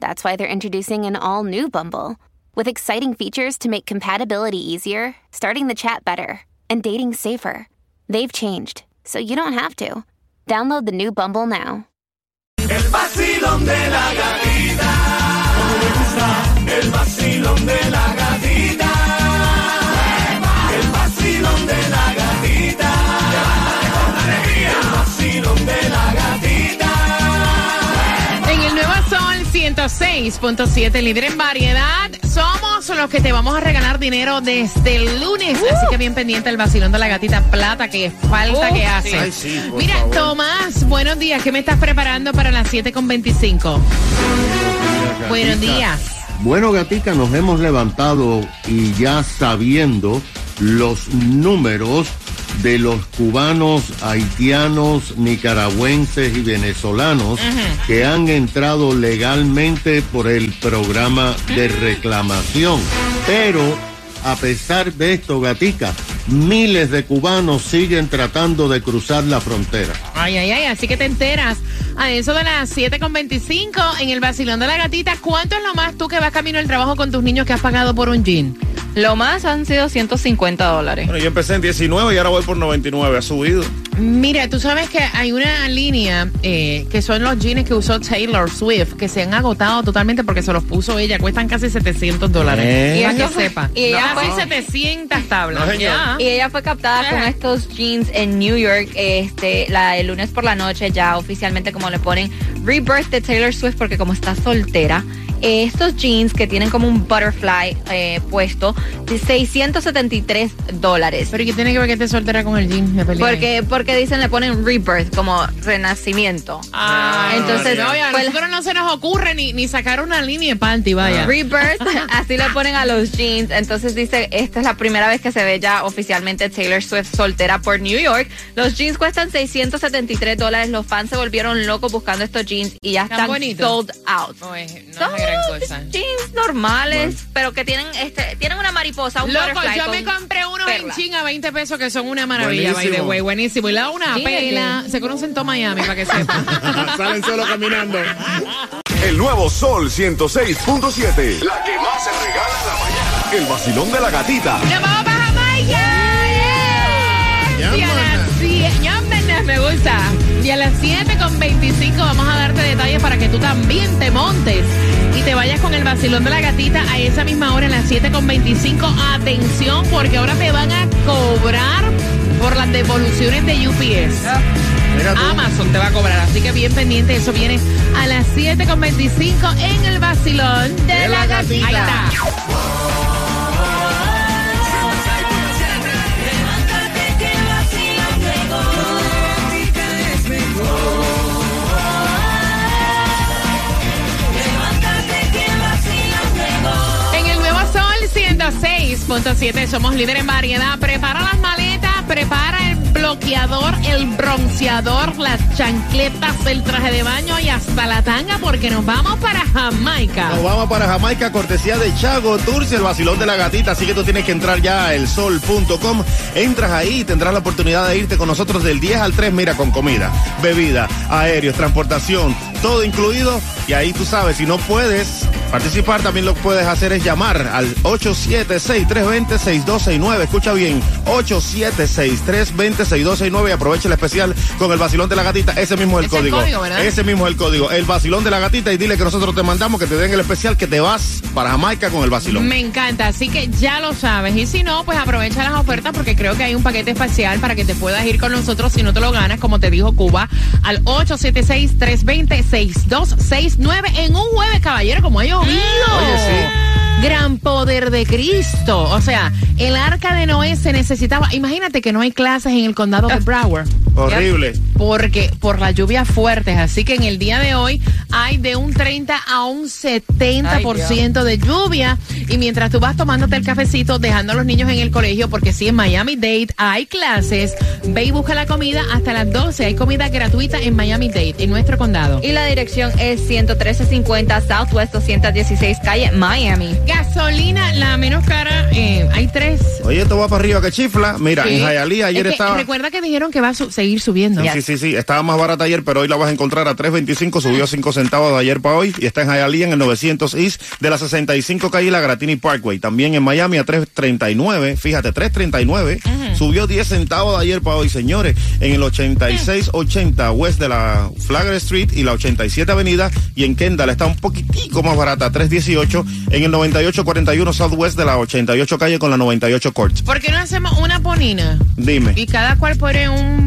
that's why they're introducing an all new Bumble with exciting features to make compatibility easier, starting the chat better, and dating safer. They've changed, so you don't have to. Download the new Bumble now. El vacilón de la gatita. El vacilón de la gatita. 106.7, líder en variedad, somos los que te vamos a regalar dinero desde el lunes. Así que bien pendiente el vacilón de la gatita plata, que falta que hace. Ay, sí, por Mira, favor. Tomás, buenos días. ¿Qué me estás preparando para las 7.25? Buenos días. Bueno, Gatica, nos hemos levantado y ya sabiendo los números de los cubanos, haitianos, nicaragüenses y venezolanos que han entrado legalmente por el programa de reclamación. Pero, a pesar de esto, Gatica, miles de cubanos siguen tratando de cruzar la frontera. Ay, ay, ay, así que te enteras a eso de las 7.25 en el vacilón de la gatita. ¿Cuánto es lo más tú que vas camino al trabajo con tus niños que has pagado por un jean? Lo más han sido 150 dólares. Bueno, yo empecé en 19 y ahora voy por 99. Ha subido. Mira, tú sabes que hay una línea eh, que son los jeans que usó Taylor Swift, que se han agotado totalmente porque se los puso ella. Cuestan casi 700 dólares. ¿Eh? Para que ella fue- sepa. y ella Casi fue- 700 tablas. No. Y ella fue captada con Ajá. estos jeans en New York este la el lunes por la noche ya oficialmente como le ponen Rebirth de Taylor Swift porque como está soltera eh, estos jeans que tienen como un butterfly eh, puesto de 673 dólares. Pero ¿y qué tiene que ver que esté soltera con el jean? Me. Porque, porque dicen le ponen rebirth como renacimiento. Ay, Entonces, no, ya, pues- nosotros no se nos ocurre ni, ni sacar una línea de panty, vaya. Rebirth, así le ponen a los jeans. Entonces dice, esta es la primera vez que se ve ya oficialmente Taylor Swift soltera por New York. Los jeans cuestan 673 dólares. Los fans se volvieron locos buscando estos jeans y ya Tan están sold out. Es, no gran cosa. jeans normales, pero que tienen este tienen una mariposa, un Loco, butterfly yo con me compré unos en chin a 20 pesos que son una maravilla, by the Buenísimo. way, buenísimo. Y le da una Sí, ¿de pela. Se conocen todo Miami, para que sepan. Salen solo caminando. El nuevo Sol 106.7. La que más se regala en la mañana. El vacilón de la gatita. ¡Nos vamos para Jamaica! Me gusta. Y a las 7 con 25 vamos a darte detalles para que tú también te montes y te vayas con el vacilón de la gatita a esa misma hora, a las 7 con 25. Atención, porque ahora te van a cobrar por las devoluciones de UPS. Tú. Amazon te va a cobrar, así que bien pendiente, eso viene a las 7.25 en el vacilón de, la gatita. Ahí está. 106.7 somos líder en variedad. Prepara las maletas, prepara el bloqueador, el bronceador, las chancletas, el traje de baño y hasta la tanga porque nos vamos para Jamaica. Nos vamos para Jamaica, cortesía de Chago Tours, el vacilón de la gatita. Así que tú tienes que entrar ya a elsol.com. Entras ahí y tendrás la oportunidad de irte con nosotros del 10 al 3, mira, con comida, bebida, aéreos, transportación, todo incluido. Y ahí tú sabes, si no puedes participar, también lo que puedes hacer es llamar al 876-320-6269. Escucha bien, 876-320-6269 y aprovecha el especial con el vacilón de la gatita. Ese mismo es el Es el código. código. Ese mismo es el código. El vacilón de la gatita y dile que nosotros te mandamos que te den el especial que te vas para Jamaica con el vacilón. Me encanta, así que ya lo sabes. Y si no, pues aprovecha las ofertas porque creo que hay un paquete especial para que te puedas ir con nosotros si no te lo ganas, como te dijo Cuba, al 876-320-6269 en un jueves, caballero, como ha llovido. Oye, sí. Gran poder de Cristo. O sea, el arca de Noé se necesitaba. Imagínate que no hay clases en el condado de Broward. Horrible. Porque por las lluvias fuertes, así que en el día de hoy hay de un 30 a un 70% de lluvia. Y mientras tú vas tomándote el cafecito, dejando a los niños en el colegio, porque si en Miami Dade hay clases, ve y busca la comida hasta las 12. Hay comida gratuita en Miami Dade, en nuestro condado. Y la dirección es 11350 Southwest 216 Calle, Miami. Gasolina, la menos cara, eh, hay tres. Oye, esto va para arriba que chifla. Mira, Sí. en Hialeah ayer Es que estaba... Recuerda que dijeron que va a su- seguir subiendo. Sí, sí, sí, estaba más barata ayer, pero hoy la vas a encontrar a 3.25, subió 5 centavos de ayer para hoy y está en Hialeah en el 900 East de la 65 calle La Gratini Parkway. También en Miami a 3.39, fíjate, 3.39, subió 10 centavos de ayer para hoy, señores, en el 8680 West de la Flagler Street y la 87 Avenida y en Kendall está un poquitico más barata, 3.18 en el 9841 Southwest de la 88 calle con la 98 Court. ¿Por qué no hacemos una ponina? Dime. Y cada cual pone un-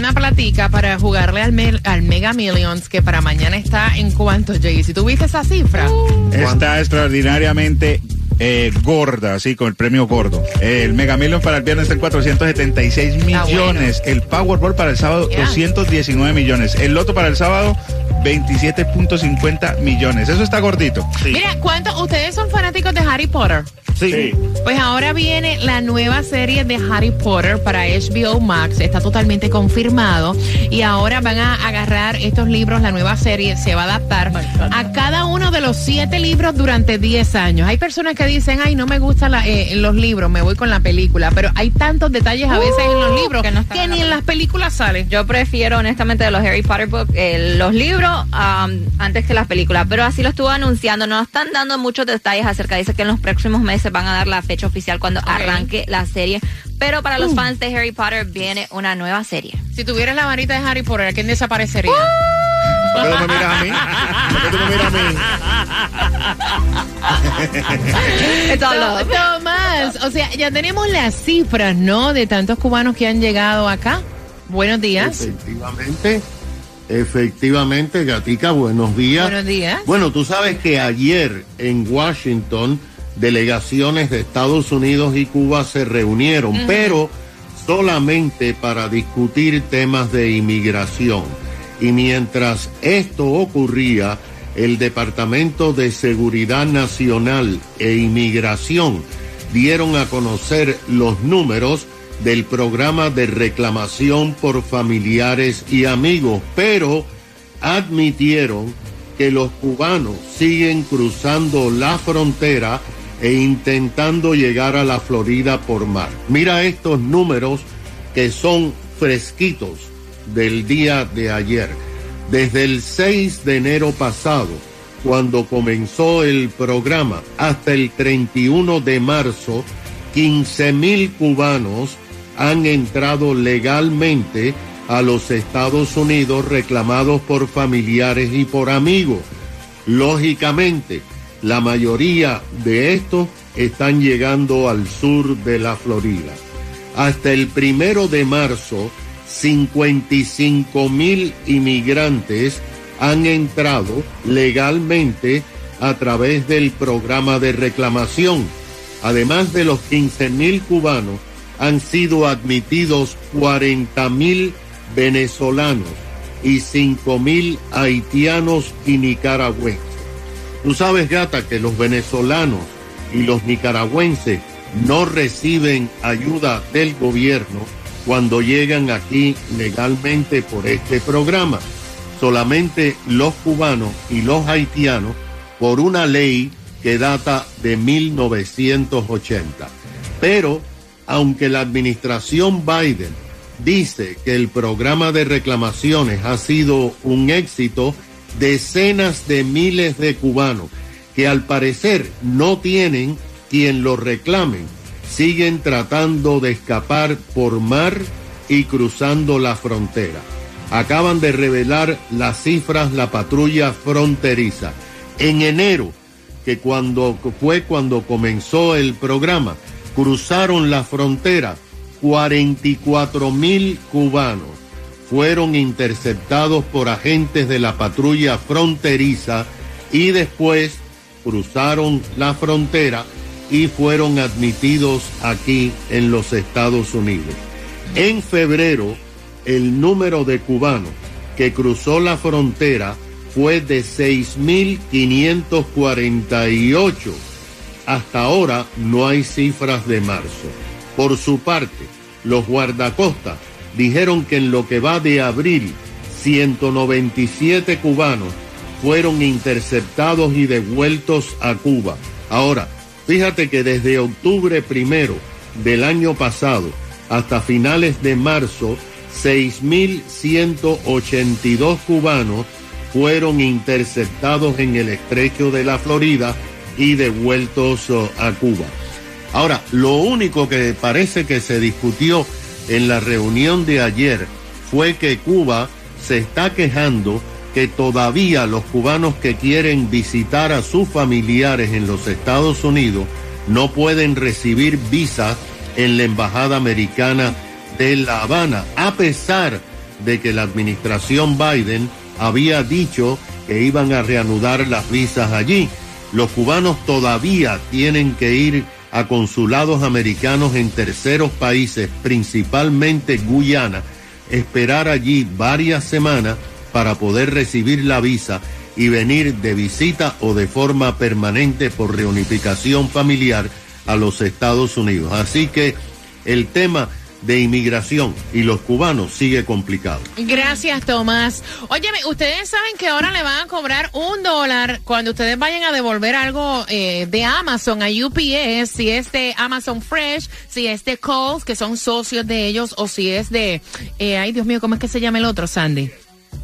una platica para jugarle al, al Mega Millions, que para mañana está en cuánto, Jay. Si tú viste esa cifra. Está extraordinariamente eh, gorda, así con el premio gordo. El Mega Million para el viernes está en 476 Está millones. El Powerball para el sábado, Ya. 219 millones. El Loto para el sábado, 27.50 millones. Eso está gordito. Sí. Mira, ¿cuántos ustedes son fanáticos de Harry Potter? Sí. Pues ahora viene la nueva serie de Harry Potter para HBO Max. Está totalmente confirmado. Y ahora van a agarrar estos libros. La nueva serie se va a adaptar a cada uno de los siete libros durante 10 años. Hay personas que dicen, ay, no me gustan eh, los libros, me voy con la película. Pero hay tantos detalles a veces en los libros que que, no la ni en las películas salen. Yo prefiero honestamente de los Harry Potter books, eh, los libros am, antes que las películas, pero así lo estuvo anunciando, no están dando muchos detalles acerca, dice que en los próximos meses van a dar la fecha oficial cuando arranque la serie, pero para los fans de Harry Potter viene una nueva serie. Si tuvieras la varita de Harry Potter, ¿a quién desaparecería? ¿Por qué tú me miras a mí? ¿Por qué tú me miras a mí? It's all To- love. Tomás, o sea, ya tenemos las cifras, ¿no? De tantos cubanos que han llegado acá. Buenos días. Efectivamente, efectivamente, Gatica, buenos días. Buenos días. Bueno, tú sabes que ayer en Washington delegaciones de Estados Unidos y Cuba se reunieron, pero solamente para discutir temas de inmigración. Y mientras esto ocurría, el Departamento de Seguridad Nacional e Inmigración dieron a conocer los números del programa de reclamación por familiares y amigos, pero admitieron que los cubanos siguen cruzando la frontera e intentando llegar a la Florida por mar. Mira estos números que son fresquitos del día de ayer. Desde el 6 de enero pasado, cuando comenzó el programa, hasta el 31 de marzo, 15 mil cubanos han entrado legalmente a los Estados Unidos reclamados por familiares y por amigos. Lógicamente, la mayoría de estos están llegando al sur de la Florida. Hasta el primero de marzo, 55 mil inmigrantes han entrado legalmente a través del programa de reclamación. Además de los 15 mil cubanos, han sido admitidos 40 mil venezolanos y 5 mil haitianos y nicaragüenses. Tú sabes, gata, que los venezolanos y los nicaragüenses no reciben ayuda del gobierno cuando llegan aquí legalmente por este programa. Solamente los cubanos y los haitianos por una ley que data de 1980. Pero, aunque la administración Biden dice que el programa de reclamaciones ha sido un éxito, decenas de miles de cubanos que al parecer no tienen quien los reclamen, siguen tratando de escapar por mar y cruzando la frontera. Acaban de revelar las cifras la patrulla fronteriza. En enero, que cuando fue cuando comenzó el programa, cruzaron la frontera 44 mil cubanos fueron interceptados por agentes de la patrulla fronteriza y después cruzaron la frontera y fueron admitidos aquí en los Estados Unidos. En febrero el número de cubanos que cruzó la frontera fue de 6.548. Hasta ahora no hay cifras de marzo. Por su parte, los guardacostas dijeron que en lo que va de abril, 197 cubanos fueron interceptados y devueltos a Cuba. Ahora, fíjate que desde octubre primero del año pasado hasta finales de marzo, 6.182 cubanos fueron interceptados en el estrecho de la Florida y devueltos uh, a Cuba. Ahora, lo único que parece que se discutió en la reunión de ayer fue que Cuba se está quejando que todavía los cubanos que quieren visitar a sus familiares en los Estados Unidos no pueden recibir visa en la Embajada Americana de La Habana, a pesar de que la administración Biden había dicho que iban a reanudar las visas allí. Los cubanos todavía tienen que ir a consulados americanos en terceros países, principalmente Guyana, esperar allí varias semanas para poder recibir la visa y venir de visita o de forma permanente por reunificación familiar a los Estados Unidos. Así que el tema de inmigración y los cubanos sigue complicado. Gracias, Tomás. Óyeme, ustedes saben que ahora le van a cobrar un dólar cuando ustedes vayan a devolver algo eh, de Amazon a UPS, si es de Amazon Fresh, si es de Coles, que son socios de ellos, o si es de, eh, ay Dios mío, ¿cómo es que se llama el otro, Sandy?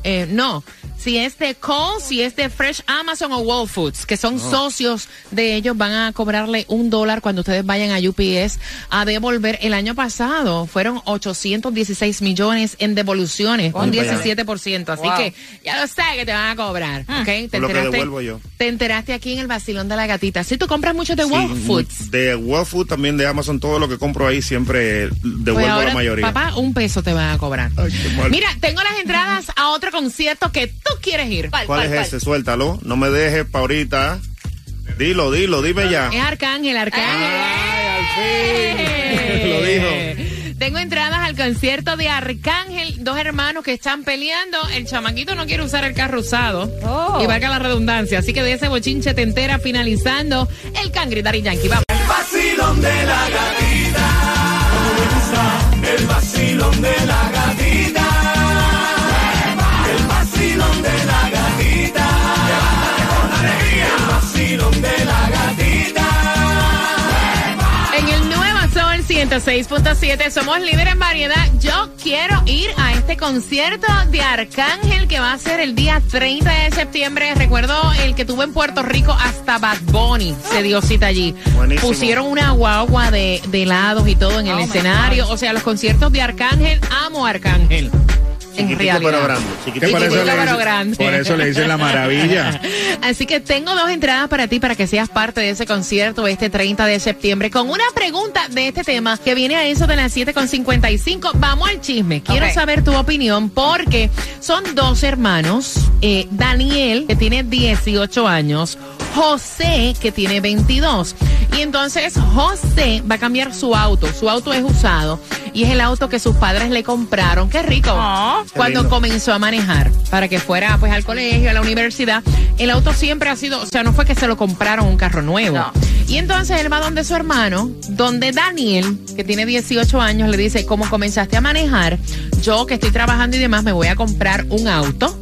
Eh, no, si es de Coles, si es de Fresh Amazon o Whole Foods, que son socios de ellos, van a cobrarle un dólar cuando ustedes vayan a UPS a devolver. El año pasado fueron 816 millones en devoluciones, un 17%. Así que ya lo sé que te van a cobrar. ¿ok? Te, Por lo que enteraste, devuelvo yo. te enteraste aquí en el vacilón de la gatita. Si tú compras mucho de Whole Sí, Foods. De World Food, también de Amazon, todo lo que compro ahí siempre Pues devuelvo ahora, la mayoría. papá, un peso te van a cobrar. Ay. Mira, tengo las entradas a otro concierto que tú quieres ir. ¿Cuál es ese? Suéltalo. No me dejes pa' ahorita. Dilo, dilo, dime ya. Es Arcángel, Arcángel. ¡Eh! Lo dijo. Tengo entradas al concierto de Arcángel, dos hermanos que están peleando. El chamaquito no quiere usar el carro usado. Oh. Y valga la redundancia. Así que de ese bochinche te entera finalizando el Cangri Daddy Yankee. Vamos. vacilón de la gatita. 106.7 somos líderes en variedad. Yo quiero ir a este concierto de Arcángel que va a ser el día 30 de septiembre. Recuerdo el que tuvo en Puerto Rico hasta Bad Bunny se dio cita allí. Buenísimo. Pusieron una guagua de, de helados y todo en el Oh, escenario. O sea, los conciertos de Arcángel, amo a Arcángel. Chiquitico pero grande. Chiquitico por, eso pero dice- grande. por eso le dicen la maravilla. Así que tengo dos entradas para ti para que seas parte de ese concierto este 30 de septiembre con una pregunta de este tema que viene a eso de las 7.55. Vamos al chisme. Quiero saber tu opinión porque son dos hermanos. eh, Daniel, que tiene 18 años. José, que tiene 22. Y entonces José va a cambiar su auto. Su auto es usado y es el auto que sus padres le compraron. Qué rico. Ah. Cuando lindo. comenzó a manejar para que fuera pues al colegio, a la universidad, el auto siempre ha sido, o sea, no fue que se lo compraron un carro nuevo. No. Y entonces él va donde su hermano, donde Daniel, que tiene 18 años, le dice, ¿cómo comenzaste a manejar? Yo que estoy trabajando y demás, me voy a comprar un auto,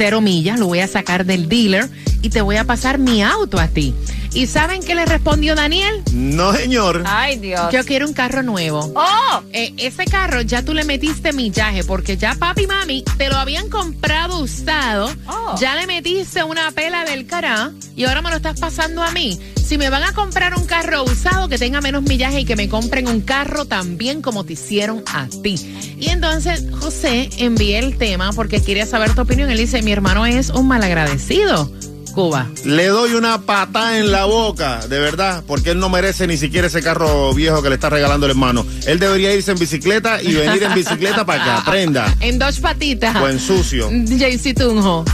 cero millas, lo voy a sacar del dealer y te voy a pasar mi auto a ti. ¿Y saben qué le respondió Daniel? No, señor. Ay, Dios. Yo quiero un carro nuevo. ¡Oh! Eh, ese carro ya tú le metiste millaje porque ya papi y mami te lo habían comprado usado, Oh. ya le metiste una pela del cará y ahora me lo estás pasando a mí. Si me van a comprar un carro usado que tenga menos millaje y que me compren un carro también como te hicieron a ti. Y entonces José envía el tema porque quería saber tu opinión. Él dice, mi hermano es un malagradecido. Cuba. Le doy una patada en la boca, de verdad, porque él no merece ni siquiera ese carro viejo que le está regalando el hermano. Él debería irse en bicicleta y venir en bicicleta para que aprenda. En dos patitas. Buen sucio. JC Tunjo.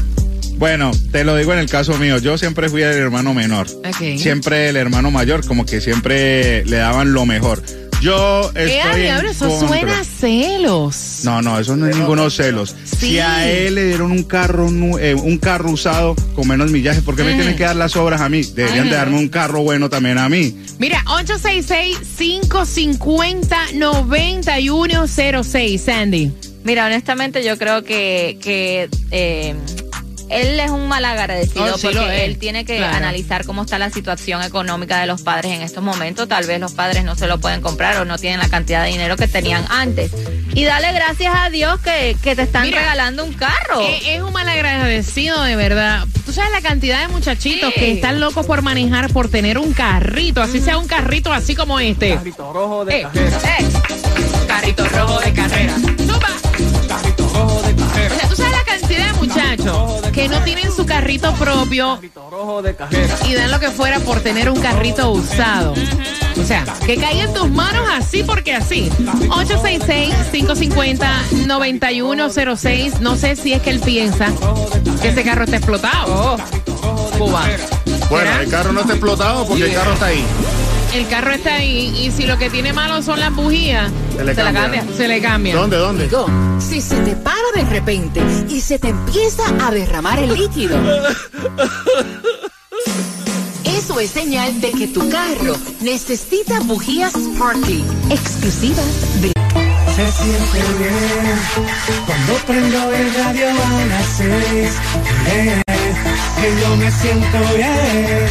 Bueno, te lo digo en el caso mío, yo siempre fui el hermano menor. Ok. Siempre el hermano mayor, como que siempre le daban lo mejor. Yo Eh, estoy en diablo, eso contra. suena a celos. No, no, eso no es ninguno celos. Sí. Si a él le dieron un carro nu- eh, un carro usado con menos millaje, ¿por qué me Mm. tienen que dar las obras a mí? Deberían de darme un carro bueno también a mí. Mira, 866-550-9106, Sandy. Mira, honestamente yo creo que, que eh, él es un mal agradecido Oh, sí, lo porque es. él tiene que Claro. analizar cómo está la situación económica de los padres en estos momentos. Tal vez los padres no se lo pueden comprar o no tienen la cantidad de dinero que tenían antes. Y dale gracias a Dios que, que te están Mira, regalando un carro. Es un mal agradecido, de verdad. Tú sabes la cantidad de muchachitos Sí. que están locos por manejar, por tener un carrito, así sea un carrito así como este. Carrito rojo de Eh, cajera. eh, carrito rojo de carrera. Su carrito propio y dan lo que fuera por tener un carrito usado. O sea, que caiga en tus manos así porque así. 866-550-9106. No sé si es que él piensa que ese carro está explotado. Cuba. Bueno, el carro no está explotado porque el carro está ahí. El carro está ahí y si lo que tiene malo son las bujías, Se le la cambia. cambia. Se le cambia. ¿Dónde, dónde? Digo, si se te para de repente y se te empieza a derramar el líquido. Eso es señal de que tu carro necesita bujías Sparky, exclusivas de Se siente bien cuando prendo el radio a las seis. Que yo me siento bien.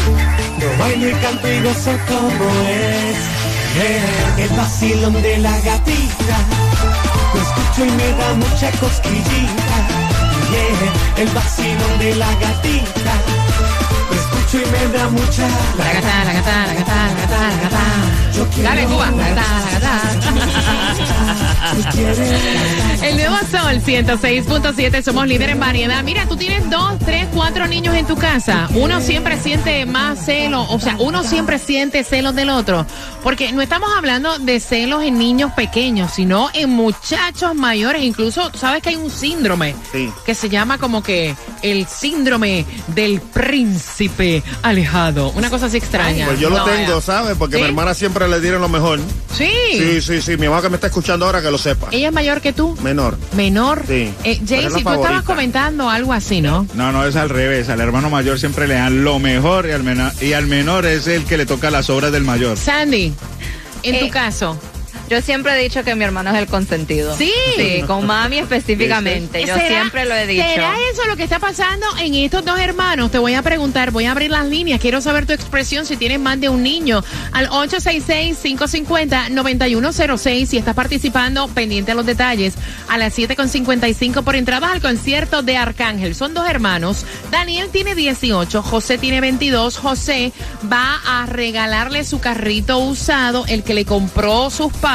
Yo bailo y canto y gozo como es. Bien, el vacilón de la gatita. Lo escucho y me da mucha cosquillita. Bien, el vacilón de la gatita. Lo escucho y me da mucha. La gata, la gata, la gata, la gata, la gata. Yo quiero Dale, Cuba. La gata, la gata. El nuevo Sol 106.7, somos líder en variedad. Mira, tú tienes dos, tres, cuatro niños en tu casa. Uno siempre siente más celos, o sea, uno siempre siente celos del otro. Porque no estamos hablando de celos en niños pequeños, sino en muchachos mayores. Incluso, ¿sabes que hay un síndrome? Sí. Que se llama como que el síndrome del príncipe alejado. Una cosa así extraña. Pues yo lo No, tengo. ¿sabes? Porque ¿Sí? mi hermana siempre le dieron lo mejor. Sí. Sí, sí, sí. Mi mamá que me está escuchando ahora que lo sepa. Ella es mayor que tú. Menor. Menor. Sí. Eh, Jaycee, la tú estabas comentando algo así, ¿no? No, no, es al revés. Al hermano mayor siempre le dan lo mejor y al, mena- y al menor es el que le toca las obras del mayor. Sandy, en tu Eh, caso. Yo siempre he dicho que mi hermano es el consentido. Sí. Sí, con mami específicamente. Yo ¿Será- siempre lo he dicho. ¿Será eso lo que está pasando en estos dos hermanos? Te voy a preguntar, voy a abrir las líneas. Quiero saber tu expresión si tienes más de un niño. Al 866-550-9106. Si estás participando, pendiente a los detalles. A las 7.55 por entradas al concierto de Arcángel. Son dos hermanos. Daniel tiene 18, José tiene 22. José va a regalarle su carrito usado, el que le compró sus padres,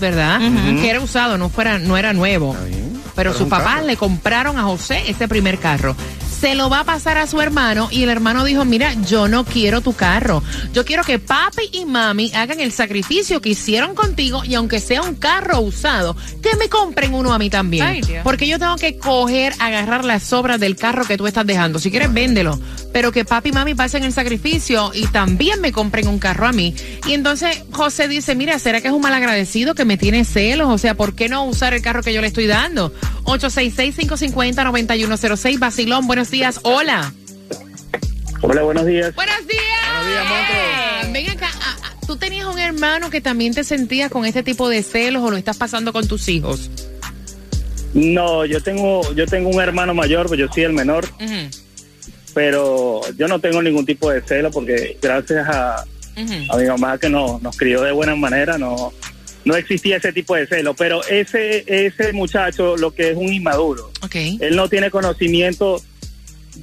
¿verdad? Que era usado, no, fuera, no era nuevo. Pero sus papás le compraron a José ese primer carro. Se lo va a pasar a su hermano y el hermano dijo, mira, yo no quiero tu carro. Yo quiero que papi y mami hagan el sacrificio que hicieron contigo y aunque sea un carro usado, que me compren uno a mí también. Ay, Dios. Porque yo tengo que coger, agarrar las sobras del carro que tú estás dejando. Si quieres, véndelo. Pero que papi y mami pasen el sacrificio y también me compren un carro a mí. Y entonces José dice, mira, ¿será que es un mal agradecido que me tiene celos? O sea, ¿por qué no usar el carro que yo le estoy dando? 866-550-9106, Basilón, buenos días. Hola. Hola, buenos días. Buenos días. Buenos días. Ven acá, ¿tú tenías un hermano que también te sentías con este tipo de celos o lo estás pasando con tus hijos? No, yo tengo, yo tengo un hermano mayor, pues yo soy el menor, pero yo no tengo ningún tipo de celo porque gracias a, a mi mamá que no, nos crió de buena manera, no, no existía ese tipo de celo. Pero ese, ese muchacho lo que es un inmaduro, Ok. él no tiene conocimiento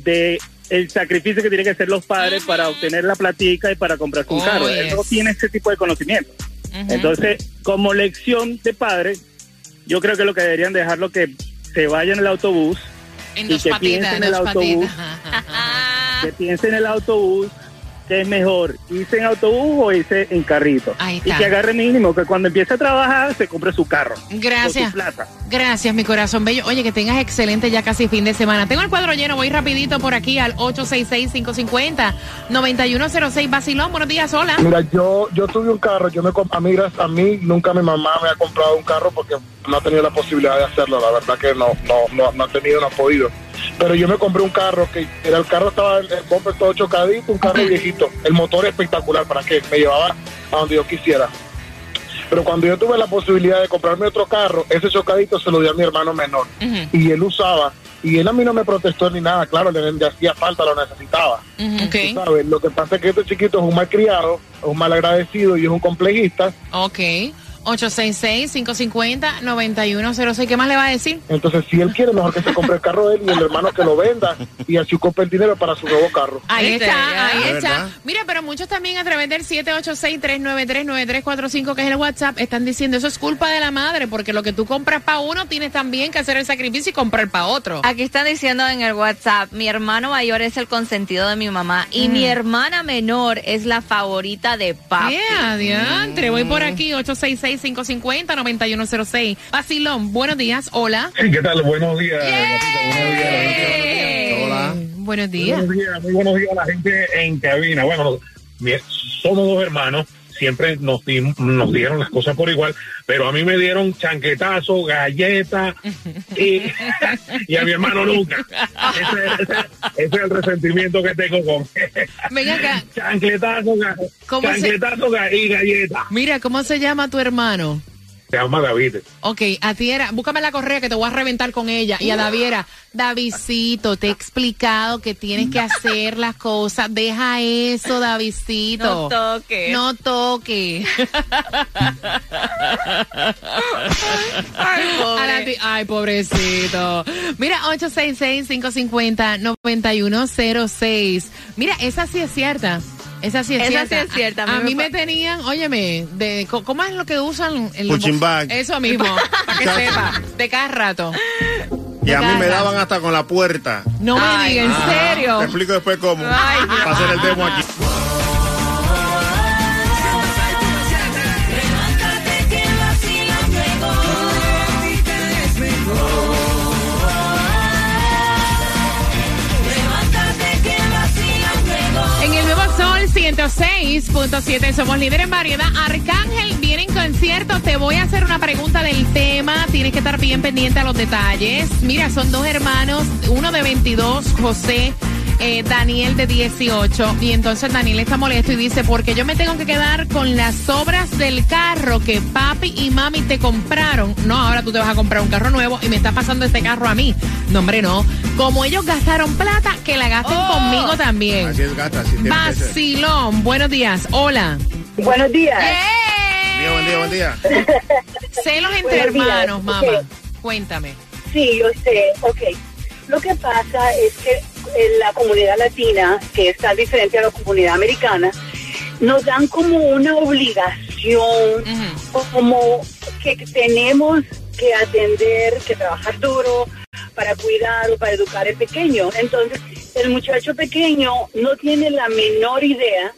de el sacrificio que tienen que hacer los padres para obtener la platica y para comprarse un Oh, carro. Él no tiene ese tipo de conocimiento. Entonces, como lección de padre, yo creo que lo que deberían dejarlo que se vaya en el autobús, en y que patitas, piense en en el autobús. que piense en el autobús, ¿qué es mejor? ¿Irse en autobús o irse en carrito? Ahí Y está. que agarre mínimo, que cuando empiece a trabajar se compre su carro. Gracias. Con su plata. Gracias, mi corazón bello. Oye, que tengas excelente ya casi fin de semana. Tengo el cuadro lleno, voy rapidito por aquí al 866-550-9106. Basilón, buenos días, hola. Mira, yo yo tuve un carro, yo me comp- a mí, a mí nunca mi mamá me ha comprado un carro porque no ha tenido la posibilidad de hacerlo, la verdad que no no no, no ha tenido, no ha podido. Pero yo me compré un carro que era el carro estaba el el bumper todo chocadito, un carro viejito, el motor espectacular para que me llevaba a donde yo quisiera. Pero cuando yo tuve la posibilidad de comprarme otro carro, ese chocadito se lo di a mi hermano menor y él usaba y él a mí no me protestó ni nada, claro, le, le hacía falta, lo necesitaba. Tú sabes, lo que pasa es que este chiquito es un mal criado, es un mal agradecido y es un complejista. Ok. 866-550-9106. ¿Qué más le va a decir? Entonces, si él quiere, mejor que se compre el carro de él y el hermano que lo venda y así ocupe el dinero para su nuevo carro. Ahí está, ahí está. verdad. Mira, pero muchos también a través del 786-393-9345, que es el WhatsApp, están diciendo eso es culpa de la madre, porque lo que tú compras para uno, tienes también que hacer el sacrificio y comprar para otro. Aquí están diciendo en el WhatsApp, mi hermano mayor es el consentido de mi mamá y Mm. mi hermana menor es la favorita de papi. Yeah, adiantre. Voy por aquí, 866-550-9106. Basilón, buenos días, hola. ¿Qué tal? Buenos días. Eh, Hola. Buenos días. Buenos días, muy buenos días a la gente en cabina. Bueno, somos dos hermanos, siempre nos, di- nos dieron las cosas por igual, pero a mí me dieron chanquetazo, galleta y, y a mi hermano nunca. Ese, ese- ese es el resentimiento que tengo con Venga acá. chanquetazo, ga- ¿Cómo se- chanquetazo y galleta. Mira, ¿cómo se llama tu hermano? Se llama David. Ok, a ti era, búscame la correa que te voy a reventar con ella. Y a David era, Davidcito, te he explicado que tienes que hacer las cosas. Deja eso, Davidcito. No toque. No toque. Ay, pobre. Ay, pobrecito. Mira, 866-550-9106. Mira, esa sí es cierta. Esa sí es Esa cierta. sí es cierta. A, a mí me tenían, óyeme, de, ¿cómo es lo que usan? bag. Eso mismo, para que sepa, de cada rato. Y a mí me daban hasta con la puerta. No me Ay, diga, ¿en serio? Te explico después cómo. Ay, Dios. Para hacer el demo aquí. 106.7 somos líderes en variedad. Arcángel viene en concierto. Te voy a hacer una pregunta del tema. Tienes que estar bien pendiente a los detalles. Mira, son dos hermanos, uno de 22, José. Eh, Daniel de 18 y entonces Daniel está molesto y dice porque yo me tengo que quedar con las sobras del carro que papi y mami te compraron no ahora tú te vas a comprar un carro nuevo y me está pasando este carro a mí no hombre no como ellos gastaron plata que la gasten Oh. conmigo también Así es, gata. Así. Vacilón, buenos días. Hola. Buenos días. Buen día, buen día, buen día. Celos entre Buenos días. hermanos, mamá. Cuéntame. Sí, yo sé. Ok. Lo que pasa es que la comunidad latina, que es tan diferente a la comunidad americana, nos dan como una obligación, como que tenemos que atender, que trabajar duro para cuidar o para educar al pequeño. Entonces, el muchacho pequeño no tiene la menor idea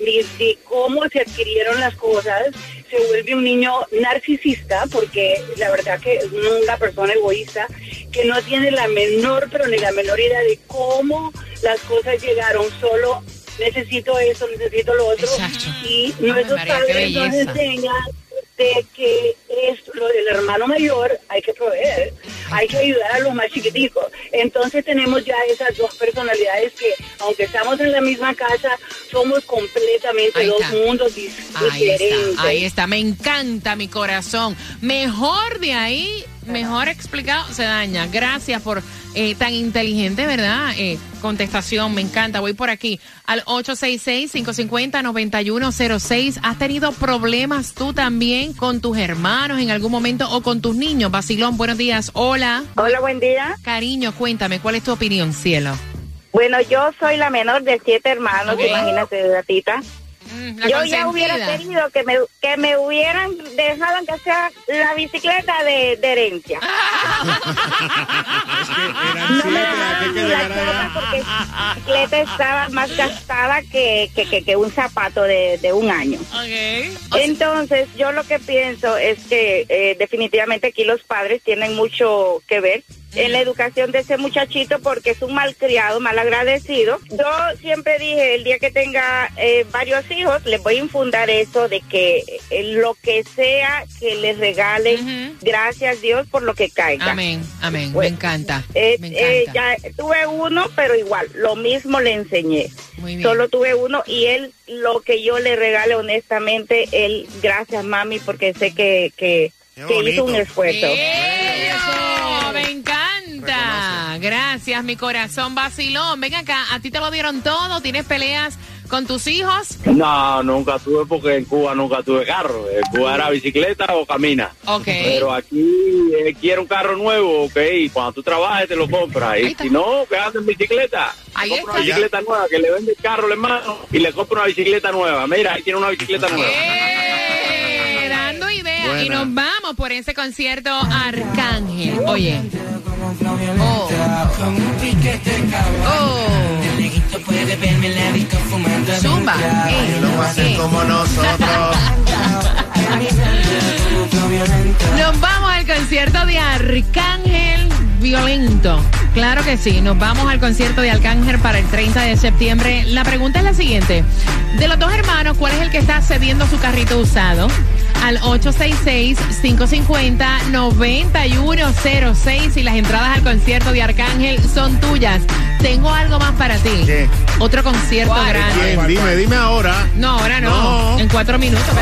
ni de cómo se adquirieron las cosas, se vuelve un niño narcisista, porque la verdad que es una persona egoísta que no tiene la menor, pero ni la menor idea de cómo las cosas llegaron, solo necesito eso, necesito lo otro, y nuestros María, padres nos enseñan de que es lo del hermano mayor hay que proveer, hay que ayudar a los más chiquiticos. Entonces tenemos ya esas dos personalidades que, aunque estamos en la misma casa, somos completamente dos mundos dis- Ahí diferentes. está, ahí está. Me encanta mi corazón. Mejor de ahí, mejor explicado, se daña. Gracias por eh, tan inteligente, ¿verdad? Eh, contestación, me encanta. Voy por aquí al 866-550-9106. ¿Has tenido problemas tú también con tus hermanos en algún momento o con tus niños? Basilón, buenos días. Hola. Hola, buen día. Cariño, cuéntame, ¿cuál es tu opinión, cielo? Bueno, yo soy la menor de siete hermanos, imagínate, gatita. La Yo ya hubiera querido que me, que me hubieran dejado aunque sea la bicicleta de, de herencia. Eran siete, ¿a qué que llegar allá? Porque la bicicleta estaba más gastada que, que, que- que un zapato de, de un año. Entonces, yo lo que pienso es que eh, definitivamente aquí los padres tienen mucho que ver en la educación de ese muchachito porque es un malcriado, mal agradecido. Yo siempre dije, el día que tenga eh, varios hijos, les voy a infundar eso de que eh, lo que sea que les regalen, gracias Dios por lo que caiga. Amén, amén. Pues, me encanta. Eh, me eh, encanta. ya tuve uno, pero igual, lo mismo le enseñé. Muy bien. Solo tuve uno y él, lo que yo le regale honestamente, él, gracias mami, porque sé que, que, que hizo un esfuerzo. Eso, me encanta. Gracias, mi corazón vacilón. Ven acá, a ti te lo dieron todo. ¿Tienes peleas con tus hijos? No, nunca tuve porque en Cuba nunca tuve carro. En Cuba era bicicleta o camina. Ok. Pero aquí eh, quiere un carro nuevo, ok, cuando tú trabajes te lo compras. Y si no, que en bicicleta. Ahí compra una está. bicicleta nueva, que le vende el carro al hermano y le compra una bicicleta nueva. Mira, ahí tiene una bicicleta nueva. Eh. Y nos vamos por ese concierto Arcángel. Oye. Oh. Oh. Zumba. Eh, eh. como nosotros. Nos vamos al concierto de Arcángel Violento. Claro que sí, nos vamos al concierto de Arcángel para el 30 de septiembre. La pregunta es la siguiente. De los dos hermanos, ¿cuál es el que está cediendo su carrito usado? Al 866-550-9106 y las entradas al concierto de Arcángel son tuyas. Tengo algo más para ti. Otro concierto grande. Dime, dime ahora. No, ahora no. No. En cuatro minutos.